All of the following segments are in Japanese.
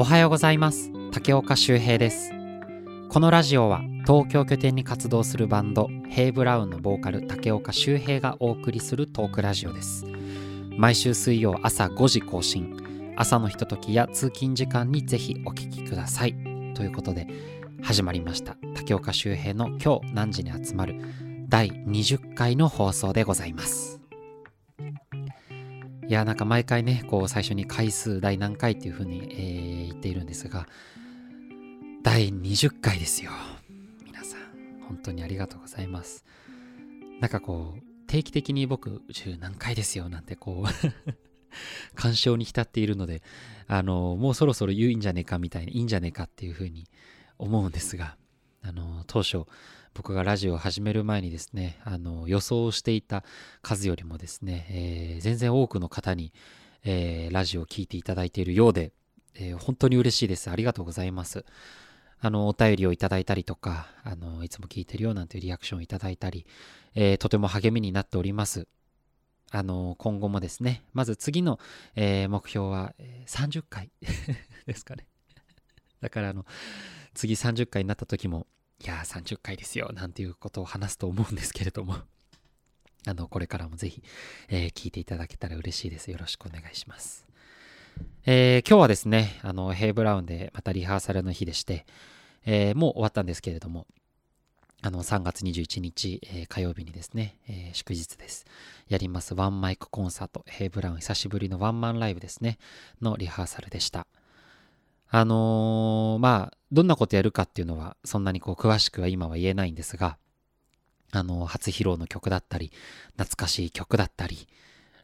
おはようございます。竹岡修平です。このラジオは東京拠点に活動するバンドヘイブラウンのボーカル竹岡修平がお送りするトークラジオです。毎週水曜朝5時更新。朝のひとときや通勤時間にぜひお聞きください。ということで始まりました。竹岡修平の今日何時に集まる第20回の放送でございます。いやなんか毎回ねこう最初に回数第何回っていうふうに、えー、言っているんですが第20回ですよ。皆さん本当にありがとうございます。なんかこう定期的に僕10何回ですよなんてこう 干渉に浸っているのであのもうそろそろ言うんじゃねえかみたいにいいんじゃねえかっていうふうに思うんですがあの当初僕がラジオを始める前にですねあの予想していた数よりもですね、えー、全然多くの方に、えー、ラジオを聴いていただいているようで、えー、本当に嬉しいです。ありがとうございます。あのお便りをいただいたりとかあのいつも聞いてるよなんていうリアクションをいただいたり、えとても励みになっております。あの今後もですねまず次の、え目標は30回 ですかね。だからあの次30回になった時もいやー30回ですよなんていうことを話すと思うんですけれども あのこれからもぜひ、えー、聞いていただけたら嬉しいですよろしくお願いしますえー、今日はですねあのヘイブラウンでまたリハーサルの日でして、えー、もう終わったんですけれどもあの3月21日、えー、火曜日にですね、えー、祝日です。やりますワンマイクコンサート、ヘイブラウン久しぶりのワンマンライブですね、のリハーサルでした。あのー、まあ、どんなことやるかっていうのは、そんなにこう、詳しくは今は言えないんですが、あのー、初披露の曲だったり、懐かしい曲だったり、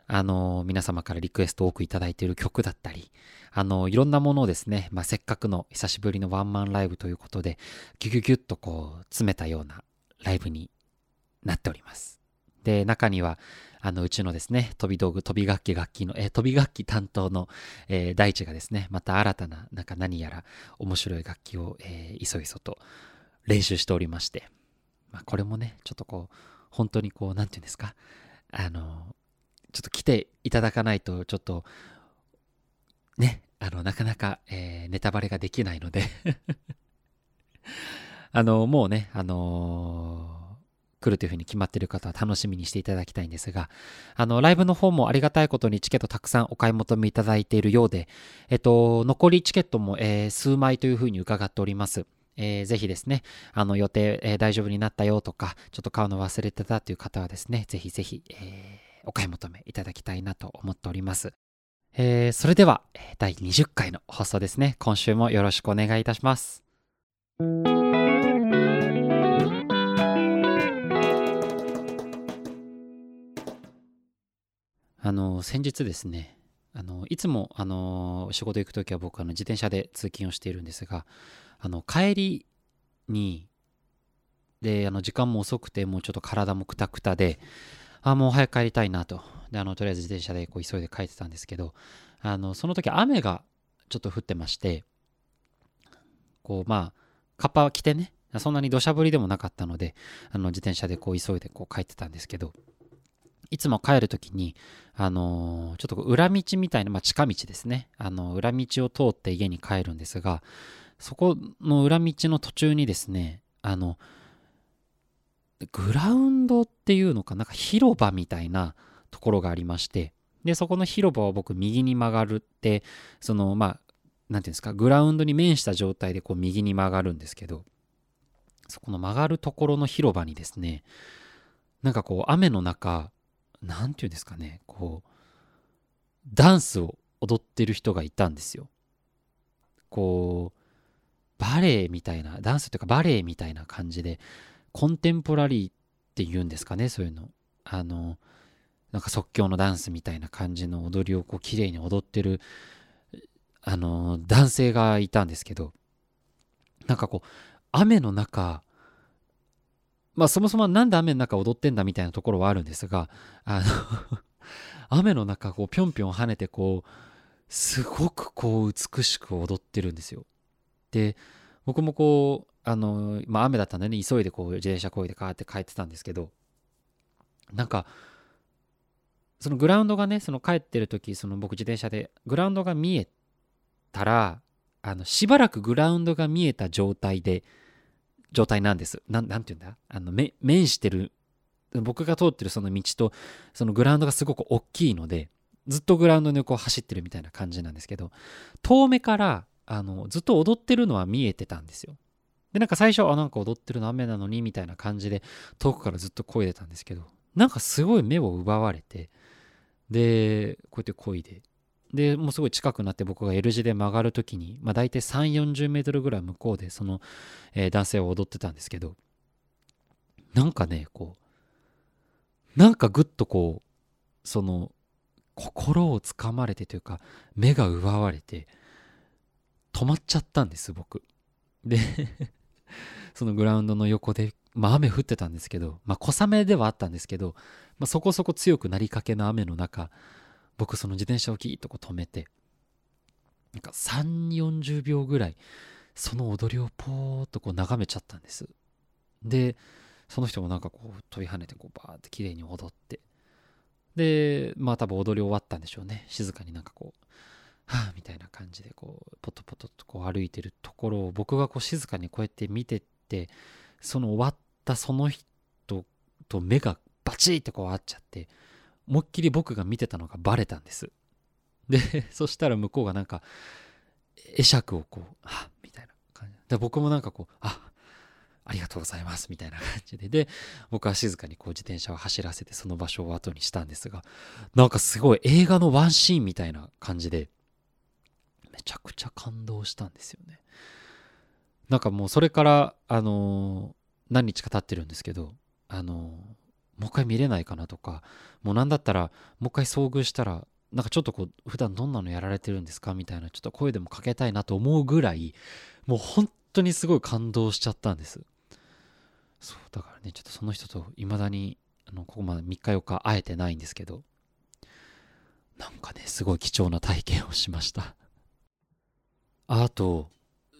あのー、皆様からリクエスト多くいただいている曲だったり、あのいろんなものをですね、まあ、せっかくの久しぶりのワンマンライブということで、ギュギュギュッとこう、詰めたようなライブになっております。で、中には、あの、うちのですね、飛び道具、飛び楽器楽器の、えー、飛び楽器担当の、えー、大地がですね、また新たな、なんか何やら面白い楽器を、えー、いそいそと練習しておりまして、まあ、これもね、ちょっとこう、本当にこう、なんていうんですか、あの、ちょっと来ていただかないと、ちょっと、ね、あの、なかなか、えー、ネタバレができないので。あの、もうね、あのー来るというふうに決まっている方は楽しみにしていただきたいんですが、あの、ライブの方もありがたいことにチケットたくさんお買い求めいただいているようで、えっと、残りチケットも、えー、数枚というふうに伺っております。えー、ぜひですね、あの予定、えー、大丈夫になったよとか、ちょっと買うの忘れてたという方はですね、ぜひぜひ、えー、お買い求めいただきたいなと思っております。えー、それでは、第20回の放送ですね、今週もよろしくお願いいたします。あの先日ですねあのいつもあの仕事行く時は僕あの自転車で通勤をしているんですがあの帰りにであの時間も遅くてもうちょっと体もくたくたであもう早く帰りたいなと。であのとりあえず自転車でこう急いで帰ってたんですけどあのその時雨がちょっと降ってましてこうまあカッパは着てねそんなに土砂降りでもなかったのであの自転車でこう急いでこう帰ってたんですけどいつも帰るときに、あのー、ちょっと裏道みたいな、まあ、近道ですね。あの、裏道を通って家に帰るんですが、そこの裏道の途中にですね、あの、グラウンドっていうのかなんか広場みたいなところがありまして、で、そこの広場を僕右に曲がるって、その、まあ、なんていうんですか、グラウンドに面した状態でこう右に曲がるんですけど、そこの曲がるところの広場にですね、なんかこう雨の中、何て言うんですかねこうダンスを踊ってる人がいたんですよ。こうバレエみたいなダンスというかバレエみたいな感じでコンテンポラリーって言うんですかねそういうの。あのなんか即興のダンスみたいな感じの踊りをこう綺麗に踊ってるあの男性がいたんですけどなんかこう雨の中まあそもそもなんで雨の中踊ってんだみたいなところはあるんですが、あの 雨の中こうぴょんぴょん跳ねてこう、すごくこう美しく踊ってるんですよ。で、僕もこう、あの、まあ雨だったんでね、急いでこう自転車こいでカーって帰ってたんですけど、なんか、そのグラウンドがね、その帰ってる時、その僕自転車で、グラウンドが見えたら、あのしばらくグラウンドが見えた状態で状態なんです。なんなんて言うんだ？あのめ面してる僕が通ってるその道とそのグラウンドがすごく大きいのでずっとグラウンドにこう走ってるみたいな感じなんですけど遠目からあのずっと踊ってるのは見えてたんですよ。でなんか最初あなんか踊ってるの雨なのにみたいな感じで遠くからずっと漕いでたんですけどなんかすごい目を奪われてでこうやって漕いででもうすごい近くなって僕が L 字で曲がる時に、まあ、大体3 4 0メートルぐらい向こうでその、えー、男性は踊ってたんですけどなんかねこうなんかぐっとこうその心をつかまれてというか目が奪われて止まっちゃったんです僕。で そのグラウンドの横で、まあ、雨降ってたんですけど、まあ、小雨ではあったんですけど、まあ、そこそこ強くなりかけの雨の中僕その自転車をキーッとこう止めてなんか3 4 0秒ぐらいその踊りをポーっとこう眺めちゃったんです。でその人もなんかこう飛び跳ねてこうバーって綺麗に踊って。でまあ多分踊り終わったんでしょうね。静かになんかこうはあみたいな感じでこうポトポトとこう歩いてるところを僕がこう静かにこうやって見てってその終わったその人と目がバチッてこう合っちゃって思いっきり僕が見てたのがバレたんです。で そしたら向こうがなんか会釈をこう「はみたいな感じ。で僕もなんかこう「あありがとうございます」みたいな感じで。で僕は静かにこう自転車を走らせてその場所を後にしたんですがなんかすごい映画のワンシーンみたいな感じでめちゃくちゃ感動したんですよね。なんかもうそれからあのー、何日か経ってるんですけどあのー、もう一回見れないかなとかもう何だったらもう一回遭遇したらなんかちょっとこう普段どんなのやられてるんですか？みたいなちょっと声でもかけたいなと思うぐらいもう本当にすごい感動しちゃったんです。そうだからねちょっとその人と未だにあのここまで3日4日会えてないんですけどなんかねすごい貴重な体験をしました。あと、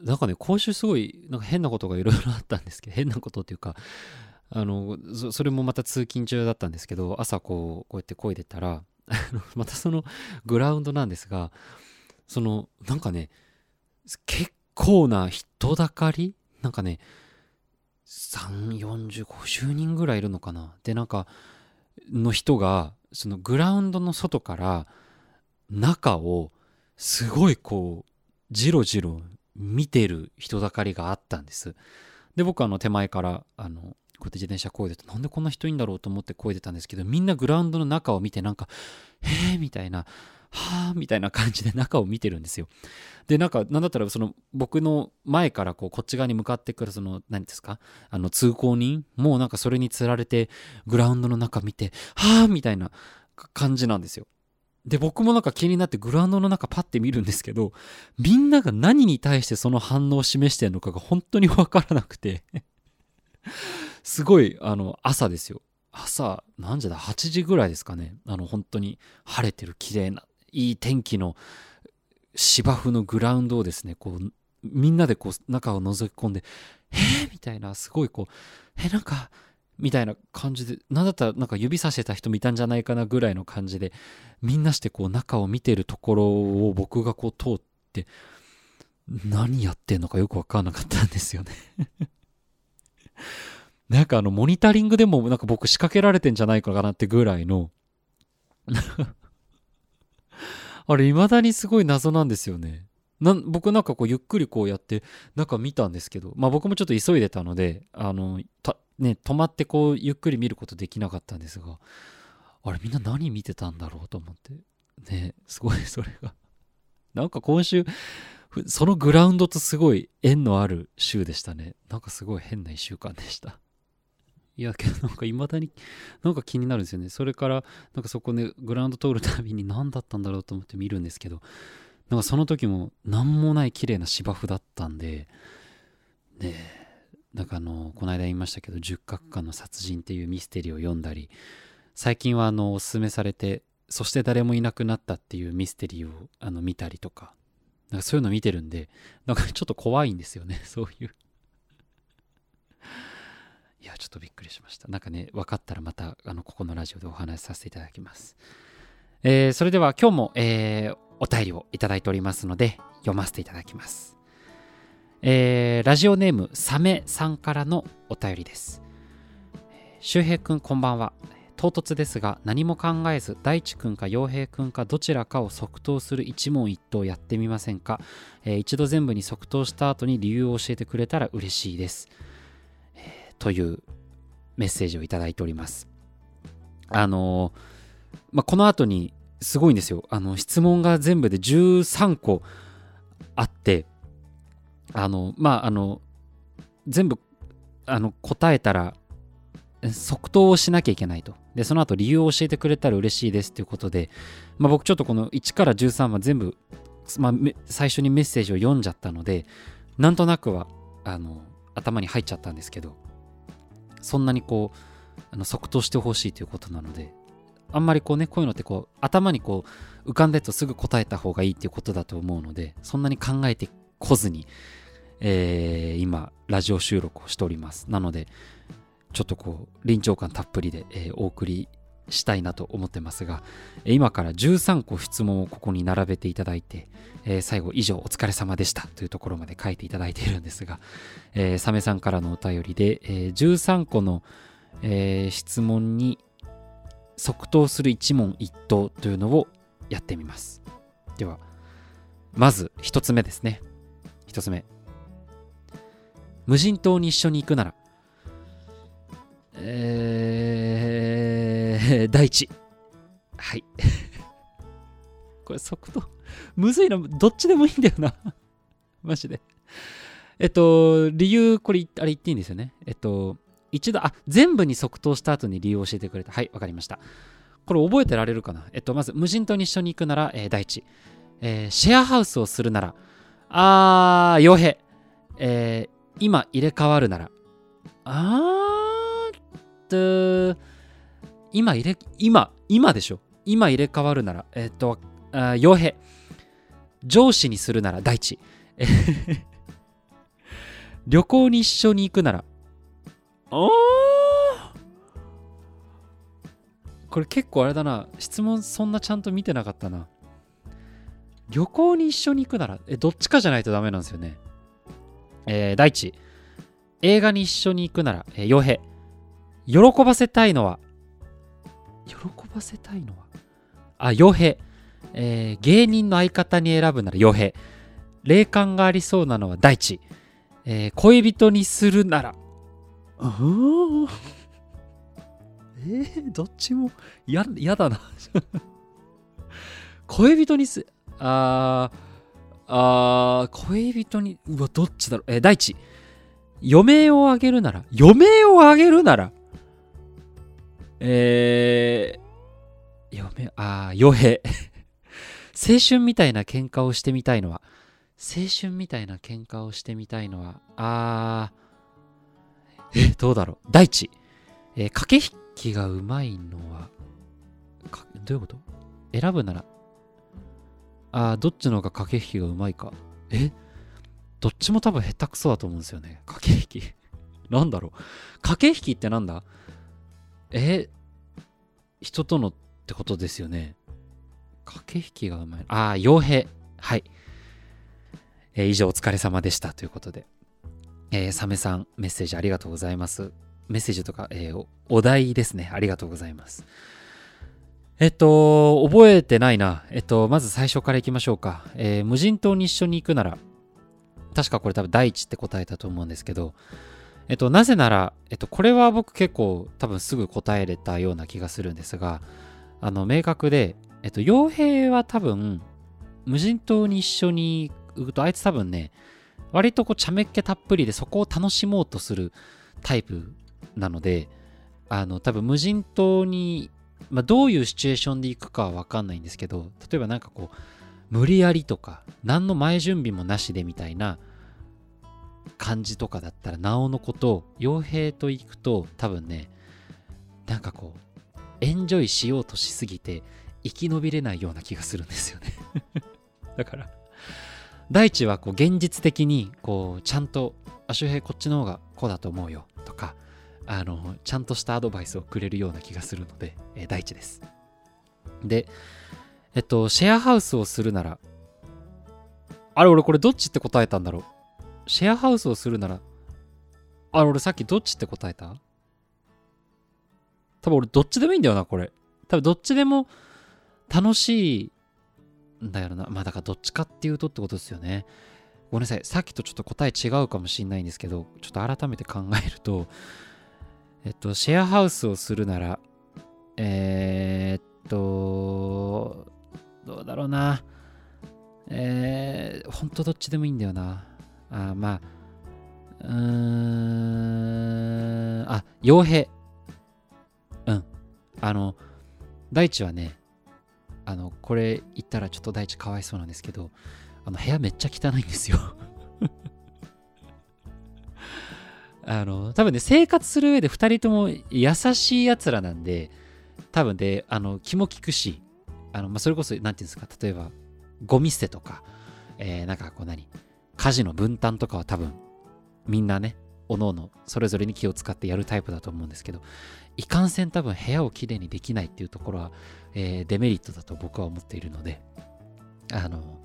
なんかね、今週すごい、なんか変なことがいろいろあったんですけど、変なことっていうか、あの、それもまた通勤中だったんですけど、朝こう、こうやって漕いでたら、またそのグラウンドなんですが、その、なんかね、結構な人だかりなんかね、3、40、50人ぐらいいるのかなで、なんか、の人が、そのグラウンドの外から中をすごいこうじろじろ見てる人だかりがあったんです。で、僕あの手前からあのこうやって自転車こいでてなんでこんな人いんだろうと思ってこいでたんですけどみんなグラウンドの中を見てなんか「へえ」みたいな「はあ」みたいな感じで中を見てるんですよ。でなんかなんだったらその僕の前からこうこっち側に向かってくるその何ですかあの通行人もうなんかそれにつられてグラウンドの中見て「はあ」みたいな感じなんですよ。で、僕もなんか気になってグラウンドの中パッて見るんですけど、みんなが何に対してその反応を示してるのかが本当にわからなくてすごい、あの、朝ですよ。朝、何時だ ?8 時ぐらいですかね。あの、本当に晴れてる綺麗な、いい天気の芝生のグラウンドをですね、こう、みんなでこう、中を覗き込んで、えー、みたいな、すごいこう、え、なんか、みたいな感じで、なんだったらなんか指さしてた人もいたんじゃないかなぐらいの感じで、みんなしてこう中を見てるところを僕がこう通って、何やってんのかよくわかんなかったんですよねなんかあの、モニタリングでもなんか僕仕掛けられてんじゃないかなってぐらいの あれ、未だにすごい謎なんですよね。な僕なんかこうゆっくりこうやって中見たんですけど、まあ僕もちょっと急いでたので、あの、ね、止まってこうゆっくり見ることできなかったんですが、あれみんな何見てたんだろうと思って。ね、すごいそれがなんか今週、そのグラウンドとすごい縁のある週でしたね。なんかすごい変な一週間でした。いやけどなんか未だになんか気になるんですよね。それからなんかそこでグラウンド通るたびに何だったんだろうと思って見るんですけど、なんかその時も何もない綺麗な芝生だったんで、ね、なんかあの、この間言いましたけど、十角館の殺人っていうミステリーを読んだり、最近はあの、おすすめされて、そして誰もいなくなったっていうミステリーをあの見たりとか、なんかそういうの見てるんで、なんかちょっと怖いんですよね、そういういや、ちょっとびっくりしました。なんかね、分かったらまた、あの、ここのラジオでお話しさせていただきます。えー、それでは今日も、えー、お便りをいただいておりますので、読ませていただきます。えー、ラジオネームサメさんからのお便りです周平くんこんばんは唐突ですが何も考えず大地くんか陽平くんかどちらかを即答する一問一答やってみませんか、えー、一度全部に即答した後に理由を教えてくれたら嬉しいです、というメッセージをいただいておりますあのー、まあ、この後にすごいんですよあの質問が全部で13個あってあのまああの全部あの答えたら即答をしなきゃいけないと。で、その後理由を教えてくれたら嬉しいですということで、まあ、僕ちょっとこの1から13は全部、まあ、最初にメッセージを読んじゃったので、なんとなくはあの頭に入っちゃったんですけど、そんなにこう、あの即答してほしいということなので、あんまりこうね、こういうのってこう、頭にこう、浮かんだやつをすぐ答えた方がいいっていうことだと思うので、そんなに考えてこずに、えー、今、ラジオ収録をしております。なので、ちょっとこう臨場感たっぷりで、えー、お送りしたいなと思ってますが、今から13個質問をここに並べていただいて、えー、最後以上お疲れ様でしたというところまで書いていただいているんですが、えー、サメさんからのお便りで、えー、13個の、えー、質問に即答する一問一答というのをやってみます。では、まず1つ目ですね。1つ目。無人島に一緒に行くならえー、第一。はい。これ速度、むずいな。どっちでもいいんだよな。マジで。えっと、理由、これ、あれ言っていいんですよね。えっと、一度、あ、全部に即答した後に理由を教えてくれた。はい、わかりました。これ覚えてられるかな？えっと、まず、無人島に一緒に行くなら、えー、第一。えー、シェアハウスをするなら、あー、傭兵。えー、今入れ替わるなら、あーっ、と、今入れ、今、今でしょ？今入れ替わるなら、えっと、傭兵。上司にするなら第一。旅行に一緒に行くなら、あこれ結構あれだな。質問そんなちゃんと見てなかったな。旅行に一緒に行くなら、え、どっちかじゃないとダメなんですよね。えー、第一。映画に一緒に行くなら、えー、傭兵。喜ばせたいのは、喜ばせたいのは、あ、傭兵。えー、芸人の相方に選ぶなら傭兵。霊感がありそうなのは大地。えー、恋人にするなら、あえー、どっちもやだな 恋人にす、あー、あー、恋人に、うわ、どっちだろう。えー、大地。余命をあげるなら、余命をあげるなら、えー、嫁、あ傭兵。青春みたいな喧嘩をしてみたいのは、青春みたいな喧嘩をしてみたいのは、あー、え、どうだろう。第一、えー、駆け引きがうまいのは、どういうこと？選ぶなら、あー、どっちの方が駆け引きがうまいか。え？どっちも多分下手くそだと思うんですよね。駆け引き。なんだろう。駆け引きってなんだ？え？人とのってことですよね。駆け引きがうまい。ああ、傭兵。はい。えー、以上お疲れ様でしたということで。えー、サメさん、メッセージありがとうございます。メッセージとか、えー、お題ですね。ありがとうございます。えっと、覚えてないな。えっと、まず最初からいきましょうか。えー、無人島に一緒に行くなら、確かこれ多分第一って答えたと思うんですけど、えっと、なぜなら、えっと、これは僕結構多分すぐ答えれたような気がするんですが、あの、明確で、えっと、傭兵は多分、無人島に一緒に行くと、あいつ多分ね、割とこう、茶目っ気たっぷりでそこを楽しもうとするタイプなので、あの、多分無人島に、まあ、どういうシチュエーションで行くかはわかんないんですけど、例えばなんかこう、無理やりとか、何の前準備もなしでみたいな、感じとかだったらなおのこと傭兵と行くと多分ねなんかこうエンジョイしようとしすぎて生き延びれないような気がするんですよね。だから大地はこう現実的にこうちゃんと「あ周平こっちの方がこうだと思うよ」とかあのちゃんとしたアドバイスをくれるような気がするので、えー、大地です。でえっとシェアハウスをするならあれ俺これどっちって答えたんだろう？シェアハウスをするなら、あ、俺さっきどっちって答えた？多分俺どっちでもいいんだよな、これ。多分どっちでも楽しいんだよな。まあだからどっちかっていうとってことですよね。ごめんなさい。さっきとちょっと答え違うかもしんないんですけど、ちょっと改めて考えると、えっと、シェアハウスをするなら、えー、っと、どうだろうな。えー、ほんとどっちでもいいんだよな。あまあ、うーん、あ、傭兵。うん。あの、大地はね、あの、これ言ったらちょっと大地かわいそうなんですけど、あの、部屋めっちゃ汚いんですよ あの、多分ね、生活する上で2人とも優しい奴らなんで、多分で、あの、気も利くし、あの、まあ、それこそ、なんていうんですか、例えば、ゴミ捨てとか、えー、なんかこう何、家事の分担とかは多分、みんなね、おのおのそれぞれに気を使ってやるタイプだと思うんですけど、いかんせん多分部屋をきれいにできないっていうところは、えー、デメリットだと僕は思っているので、あの、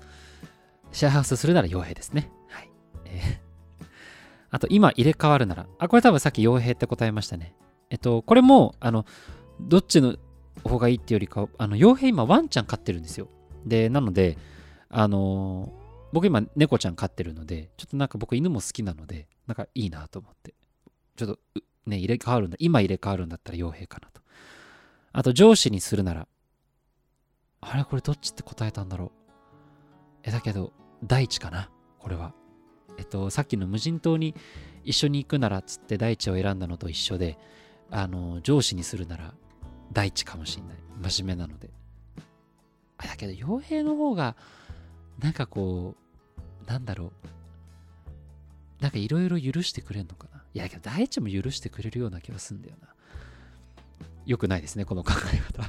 シェアハウスするなら傭兵ですね。はい。えー、あと、今入れ替わるなら、あ、これ多分さっき傭兵って答えましたね。えっと、これも、あの、どっちの方がいいっていうよりか、あの、傭兵今ワンちゃん飼ってるんですよ。で、なので、あの僕今猫ちゃん飼ってるので、ちょっとなんか僕犬も好きなので、なんかいいなと思って。ちょっとね、入れ替わるんだ。今入れ替わるんだったら傭兵かなと。あと上司にするなら、あれこれどっちって答えたんだろう。え、だけど、大地かなこれは。えっと、さっきの無人島に一緒に行くならっつって大地を選んだのと一緒で、あの、上司にするなら大地かもしんない。真面目なので。あ、だけど、傭兵の方が、なんかこう、なんだろう。なんかいろいろ許してくれんのかな。いや、けど大地も許してくれるような気がすんだよな。よくないですね、この考え方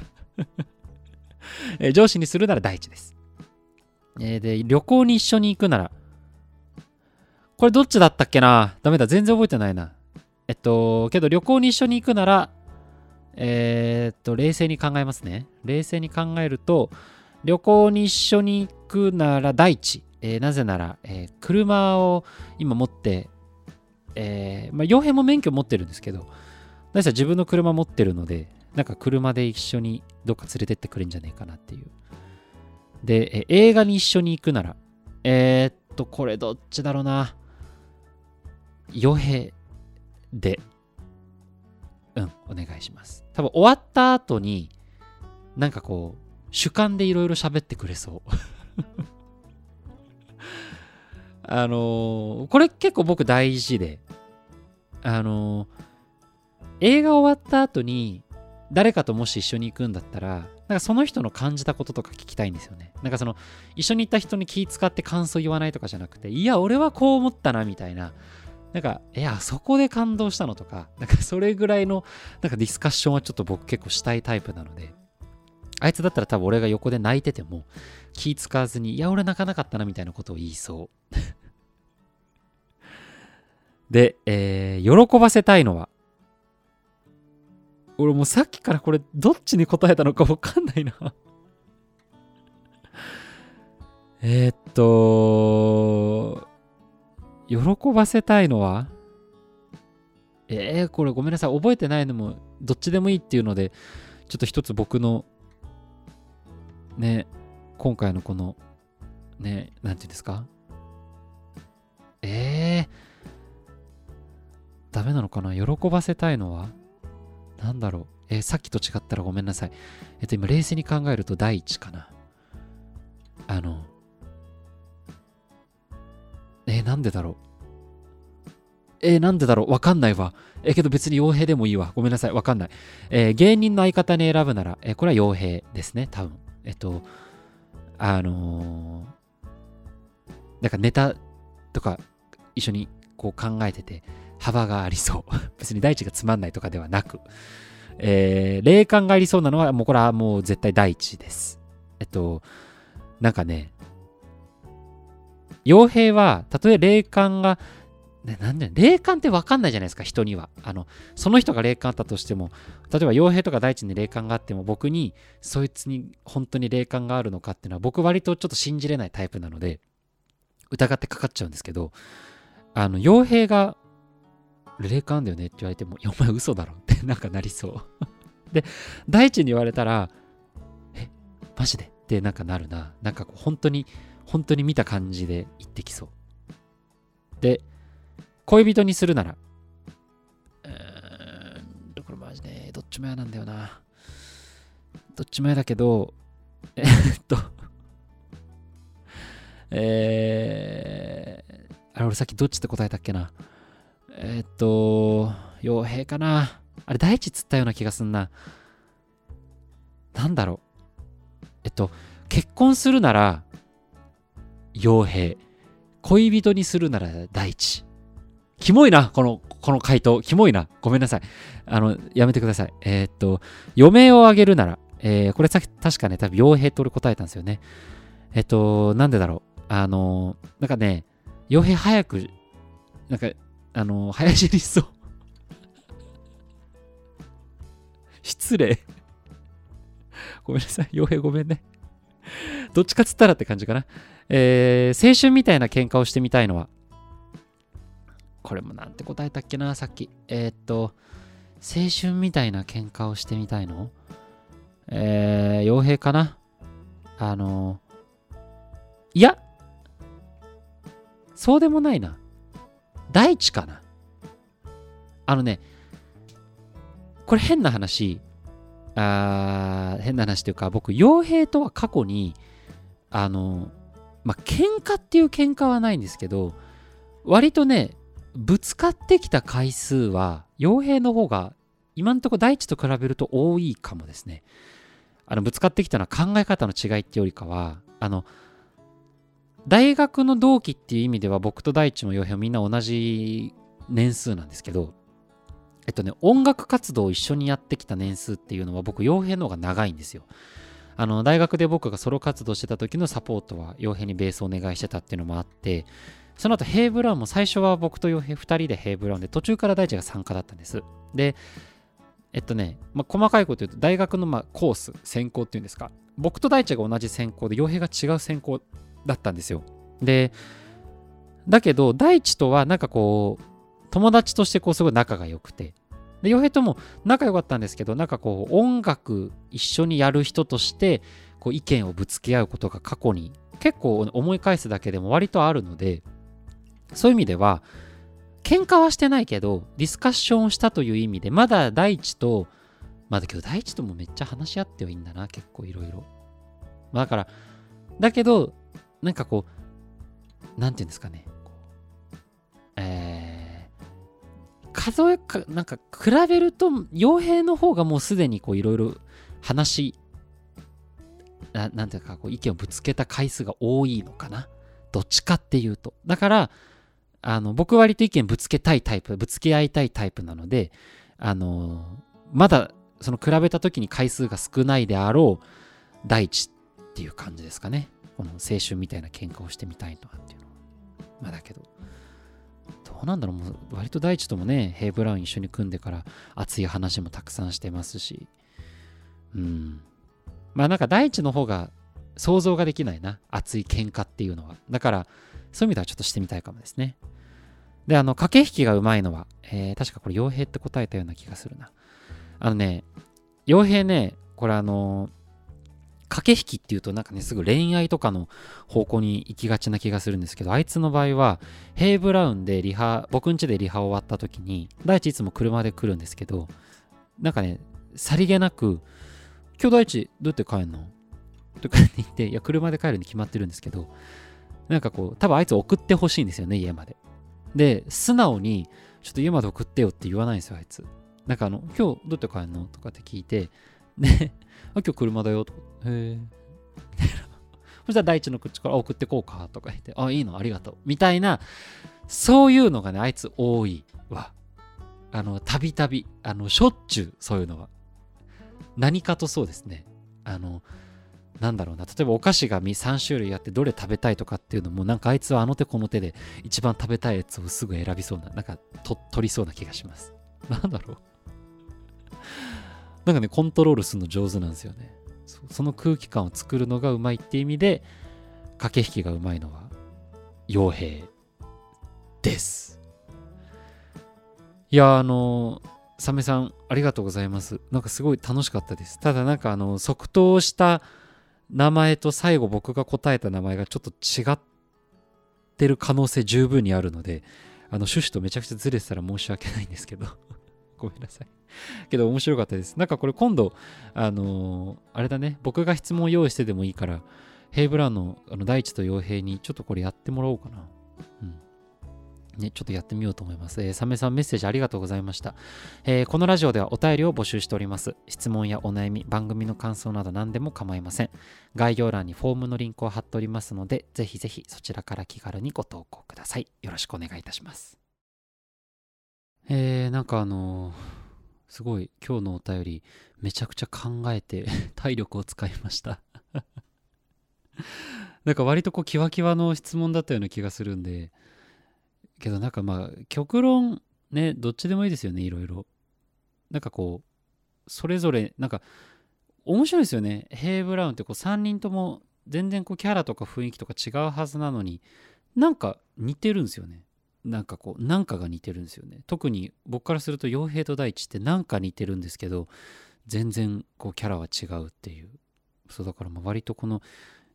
え上司にするなら大地です。えー、で、旅行に一緒に行くなら、これどっちだったっけな？ダメだ、全然覚えてないな。えっと、けど旅行に一緒に行くなら、えー、っと、冷静に考えますね。冷静に考えると、旅行に一緒に行くなら大地。えー、なぜなら、えー、車を今持って、えー、まあ、傭兵も免許持ってるんですけど、大地は自分の車持ってるので、なんか車で一緒にどっか連れてってくれんじゃねえかなっていう。で、え映画に一緒に行くなら、えー、っと、これどっちだろうな。傭兵で、うん、お願いします。多分終わった後に、なんかこう、主観でいろいろ喋ってくれそうあのー、これ結構僕大事で、あのー、映画終わった後に誰かともし一緒に行くんだったら、なんかその人の感じたこととか聞きたいんですよね。なんかその、一緒に行った人に気使って感想言わないとかじゃなくて、いや、俺はこう思ったな、みたいな。なんか、いや、そこで感動したのとか、なんかそれぐらいの、なんかディスカッションはちょっと僕結構したいタイプなので、あいつだったら多分俺が横で泣いてても気使わずに、いや、俺泣かなかったなみたいなことを言いそう で、えー、喜ばせたいのは、俺もうさっきからこれどっちに答えたのかわかんないな えっと、喜ばせたいのはえー、これごめんなさい。覚えてないのもどっちでもいいっていうので、ちょっと一つ僕のね、今回のこの、ね、なんていうんですか？えー、ダメなのかな？喜ばせたいのは？なんだろう？えー、さっきと違ったらごめんなさい。えっと、今、冷静に考えると第一かな。あの、えー、なんでだろう？えー、なんでだろう？わかんないわ。えー、けど別に傭兵でもいいわ。ごめんなさい。わかんない。えー、芸人の相方に選ぶなら、えー、これは傭兵ですね。多分。えっと、あのー、なんかネタとか一緒にこう考えてて幅がありそう。別に大地がつまんないとかではなく、えー、霊感がありそうなのはもうこれはもう絶対大地です。えっと、なんかね、傭兵は、たとえ霊感がね、なんで、霊感って分かんないじゃないですか、人には。あの、その人が霊感あったとしても、例えば傭兵とか大地に霊感があっても、僕に、そいつに本当に霊感があるのかっていうのは、僕割とちょっと信じれないタイプなので、疑ってかかっちゃうんですけど、あの、傭兵が、霊感だよねって言われても、いや、お前嘘だろって なんかなりそうで、大地に言われたら、え、マジで？ってなんかなるな。なんかこう、本当に、本当に見た感じで言ってきそう。で、恋人にするなら、うーん、これマジで、どっちも嫌なんだよな。どっちも嫌だけど、え、っと、えー、あれ、俺さっきどっちって答えたっけな。えー、っと、傭兵かな。あれ、大地つったような気がすんな。なんだろう。えっと、結婚するなら、傭兵。恋人にするなら大地。キモいな、この、この回答。キモいな。ごめんなさい。あの、やめてください。えー、っと、余命をあげるなら、えー、これさっき確かね、多分傭兵と俺答えたんですよね。えっと、なんでだろう。あの、なんかね、傭兵早く、なんか、あの、早死にしそう 失礼ごめんなさい。傭兵ごめんねどっちかっつったらって感じかな。えー、青春みたいな喧嘩をしてみたいのは、これもなんて答えたっけな、さっき。えー、っと、青春みたいな喧嘩をしてみたいの？えー、傭兵かな？あのいや、そうでもないな。大地かな？あのね、これ変な話、あ変な話というか、僕、傭兵とは過去に、あの、まあ、喧嘩っていう喧嘩はないんですけど、割とね、ぶつかってきた回数は、傭兵の方が、今んとこ大地と比べると多いかもですね。あの、ぶつかってきたのは考え方の違いってよりかは、あの、大学の同期っていう意味では僕と大地も洋平もみんな同じ年数なんですけど、えっとね、音楽活動を一緒にやってきた年数っていうのは僕、洋平の方が長いんですよ。あの、大学で僕がソロ活動してた時のサポートは洋平にベースをお願いしてたっていうのもあって、その後ヘイブラウンも最初は僕と洋平2人でヘイブラウンで途中から大地が参加だったんです。で、えっとね、まあ、細かいこと言うと大学のまあコース、専攻っていうんですか、僕と大地が同じ専攻で洋平が違う専攻だったんですよ。で、だけど、大地とはなんかこう、友達としてこうすごい仲が良くて、で、洋平とも仲良かったんですけど、なんかこう、音楽一緒にやる人として、こう意見をぶつけ合うことが過去に結構思い返すだけでも割とあるので、そういう意味では、喧嘩はしてないけど、ディスカッションをしたという意味で、まだ大地と、まだけど大地ともめっちゃ話し合ってはいいんだな、結構いろいろ。だから、だけど、なんかこう、なんていうんですかね。えー、数えか、なんか比べると、傭兵の方がもうすでにこういろいろ話、ななんていうかこう意見をぶつけた回数が多いのかな。どっちかっていうと。だから、あの、僕割と意見ぶつけたいタイプ、ぶつけ合いたいタイプなので、あの、まだその比べた時に回数が少ないであろう大地っていう感じですかね。この青春みたいな喧嘩をしてみたいとはっていうのは。まあだけど、どうなんだろう、もう割と大地ともね、ヘイブラウン一緒に組んでから熱い話もたくさんしてますし、うん。まあなんか大地の方が想像ができないな、熱い喧嘩っていうのは。だから、そういう意味ではちょっとしてみたいかもですね。で、あの、駆け引きがうまいのは、えー、確かこれ、傭兵って答えたような気がするな。あのね、傭兵ね、これあの駆け引きっていうとなんかね、すぐ恋愛とかの方向に行きがちな気がするんですけど、あいつの場合は、ヘイブラウンでリハ、僕ん家でリハ終わった時に、大地いつも車で来るんですけど、なんかね、さりげなく、今日大地どうやって帰んの？とか言って、いや、車で帰るに決まってるんですけど、なんかこう、多分あいつ送ってほしいんですよね、家まで。で、素直に、ちょっと家まで送ってよって言わないんですよ、あいつ。なんかあの、今日どうやって帰んのとかって聞いて、で、あ、今日車だよとか。へえ。そしたら大地の口から送ってこうかとか言って、あ、いいのありがとう。みたいな、そういうのがね、あいつ多いわ。あの、たびたび、あの、しょっちゅう、そういうのは。何かとそうですね。あの、なんだろうな。例えばお菓子が3種類あってどれ食べたいとかっていうのも、なんかあいつはあの手この手で一番食べたいやつをすぐ選びそうな、なんかと取りそうな気がします。なんだろう。なんかね、コントロールするの上手なんですよね。その空気感を作るのがうまいって意味で、駆け引きがうまいのは、傭兵ですいやあのサメさんありがとうございますなんかすごい楽しかったですただなんかあの即答した名前と最後僕が答えた名前がちょっと違ってる可能性十分にあるのであの趣旨とめちゃくちゃずれてたら申し訳ないんですけど。ごめんなさい。けど面白かったです。なんかこれ今度あのー、あれだね。僕が質問用意してでもいいからヘイブランのあの大地と傭兵にちょっとこれやってもらおうかな。うん。ね、ちょっとやってみようと思います。えー、サメさんメッセージありがとうございました、えー、このラジオではお便りを募集しております。質問やお悩み、番組の感想など何でも構いません。概要欄にフォームのリンクを貼っておりますので、ぜひぜひそちらから気軽にご投稿ください。よろしくお願いいたします。えー、なんかあのー、すごい今日のお便りめちゃくちゃ考えて 体力を使いました なんか割とこうキワキワの質問だったような気がするんで、けどなんかまあ極論ねどっちでもいいですよねいろいろ。なんかこうそれぞれなんか面白いですよね。ヘイ・ブラウンってこう3人とも全然こうキャラとか雰囲気とか違うはずなのになんか似てるんですよね。なんかこうなんかが似てるんですよね。特に僕からすると傭兵と大地ってなんか似てるんですけど全然こうキャラは違うっていう。そうだからまあ割とこの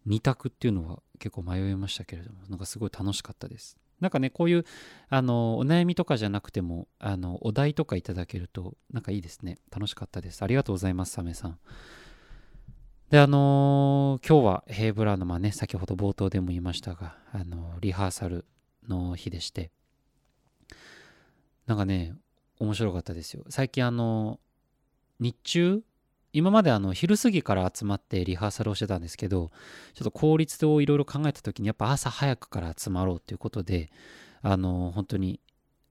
2択っていうのは結構迷いましたけれどもなんかすごい楽しかったです。なんかね、こういう、あの、お悩みとかじゃなくても、あの、お題とかいただけると、なんかいいですね。楽しかったです。ありがとうございます、サメさん。で、あのー、今日はヘイブラーの、まね、先ほど冒頭でも言いましたが、あのー、リハーサルの日でして、なんかね、面白かったですよ。最近、あのー、日中、今まであの昼過ぎから集まってリハーサルをしてたんですけどちょっと効率をいろいろ考えた時にやっぱ朝早くから集まろうということであの本当に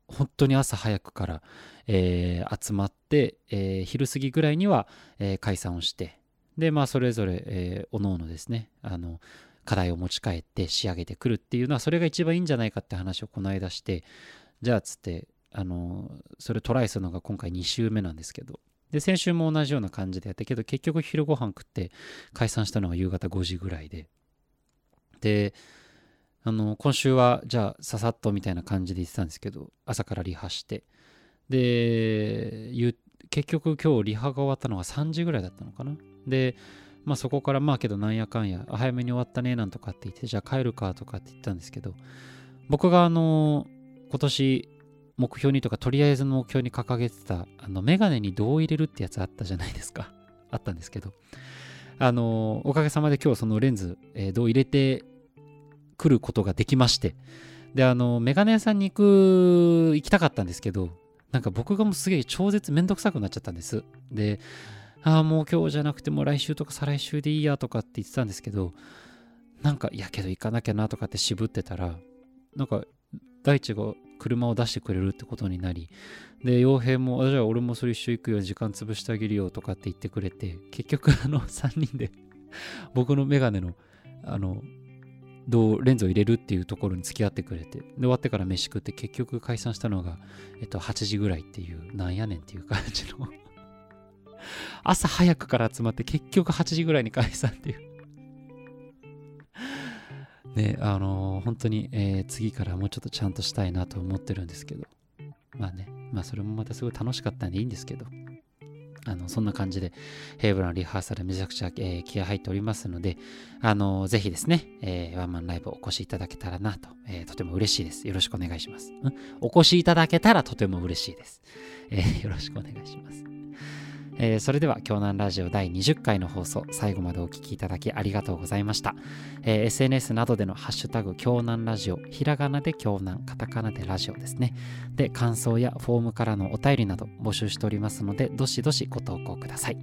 本当に朝早くから、えー、集まって、えー、昼過ぎぐらいには、えー、解散をしてでまあそれぞれ、えー、おのおのですねあの課題を持ち帰って仕上げてくるっていうのはそれが一番いいんじゃないかって話をこの間してじゃあつってあのそれトライするのが今回2週目なんですけどで、先週も同じような感じでやったけど、結局昼ご飯食って解散したのが夕方5時ぐらいで。で、あの、今週は、じゃあ、ささっとみたいな感じで言ってたんですけど、朝からリハして。で、結局今日リハが終わったのが3時ぐらいだったのかな。で、まあそこからまあけどなんやかんや早めに終わったねなんとかって言ってじゃあ帰るかとかって言ったんですけど僕があの今年目標にとかとりあえずの目標に掲げてたあのメガネに銅を入れるってやつあったじゃないですか。あったんですけど。あのおかげさまで今日そのレンズ、えー、銅を入れてくることができまして。であのメガネ屋さんに行く行きたかったんですけどなんか僕がもうすげえ超絶めんどくさくなっちゃったんです。でああもう今日じゃなくても来週とか再来週でいいやとかって言ってたんですけどなんかいやけど行かなきゃなとかって渋ってたらなんか大地が車を出してくれるってことになりで傭兵もじゃあ俺もそれ一緒行くよ時間潰してあげるよとかって言ってくれて結局あの3人で 僕のメガネのあのレンズを入れるっていうところに付き合ってくれてで終わってから飯食って結局解散したのが、えっと、8時ぐらいっていうなんやねんっていう感じの。朝早くから集まって結局8時ぐらいに解散っていう。ね、あのー、本当に、えー、次からもうちょっとちゃんとしたいなと思ってるんですけど、まあね、まあそれもまたすごい楽しかったんでいいんですけど、あの、そんな感じで、ヘイブランリハーサルめちゃくちゃ、えー、気合入っておりますので、あのー、ぜひですね、えー、ワンマンライブお越しいただけたらなと、え、とても嬉しいです。よろしくお願いします。うん？お越しいただけたらとても嬉しいです。え、よろしくお願いします。えー、それでは京南ラジオ第20回の放送最後までお聴きいただきありがとうございました、えー、SNS などでのハッシュタグ京南ラジオひらがなで京南カタカナでラジオですね。で感想やフォームからのお便りなど募集しておりますのでどしどしご投稿ください。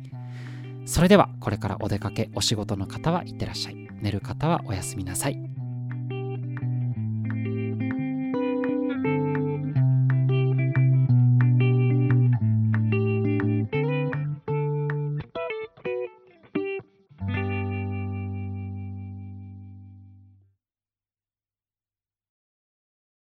それではこれからお出かけお仕事の方はいってらっしゃい。寝る方はおやすみなさい。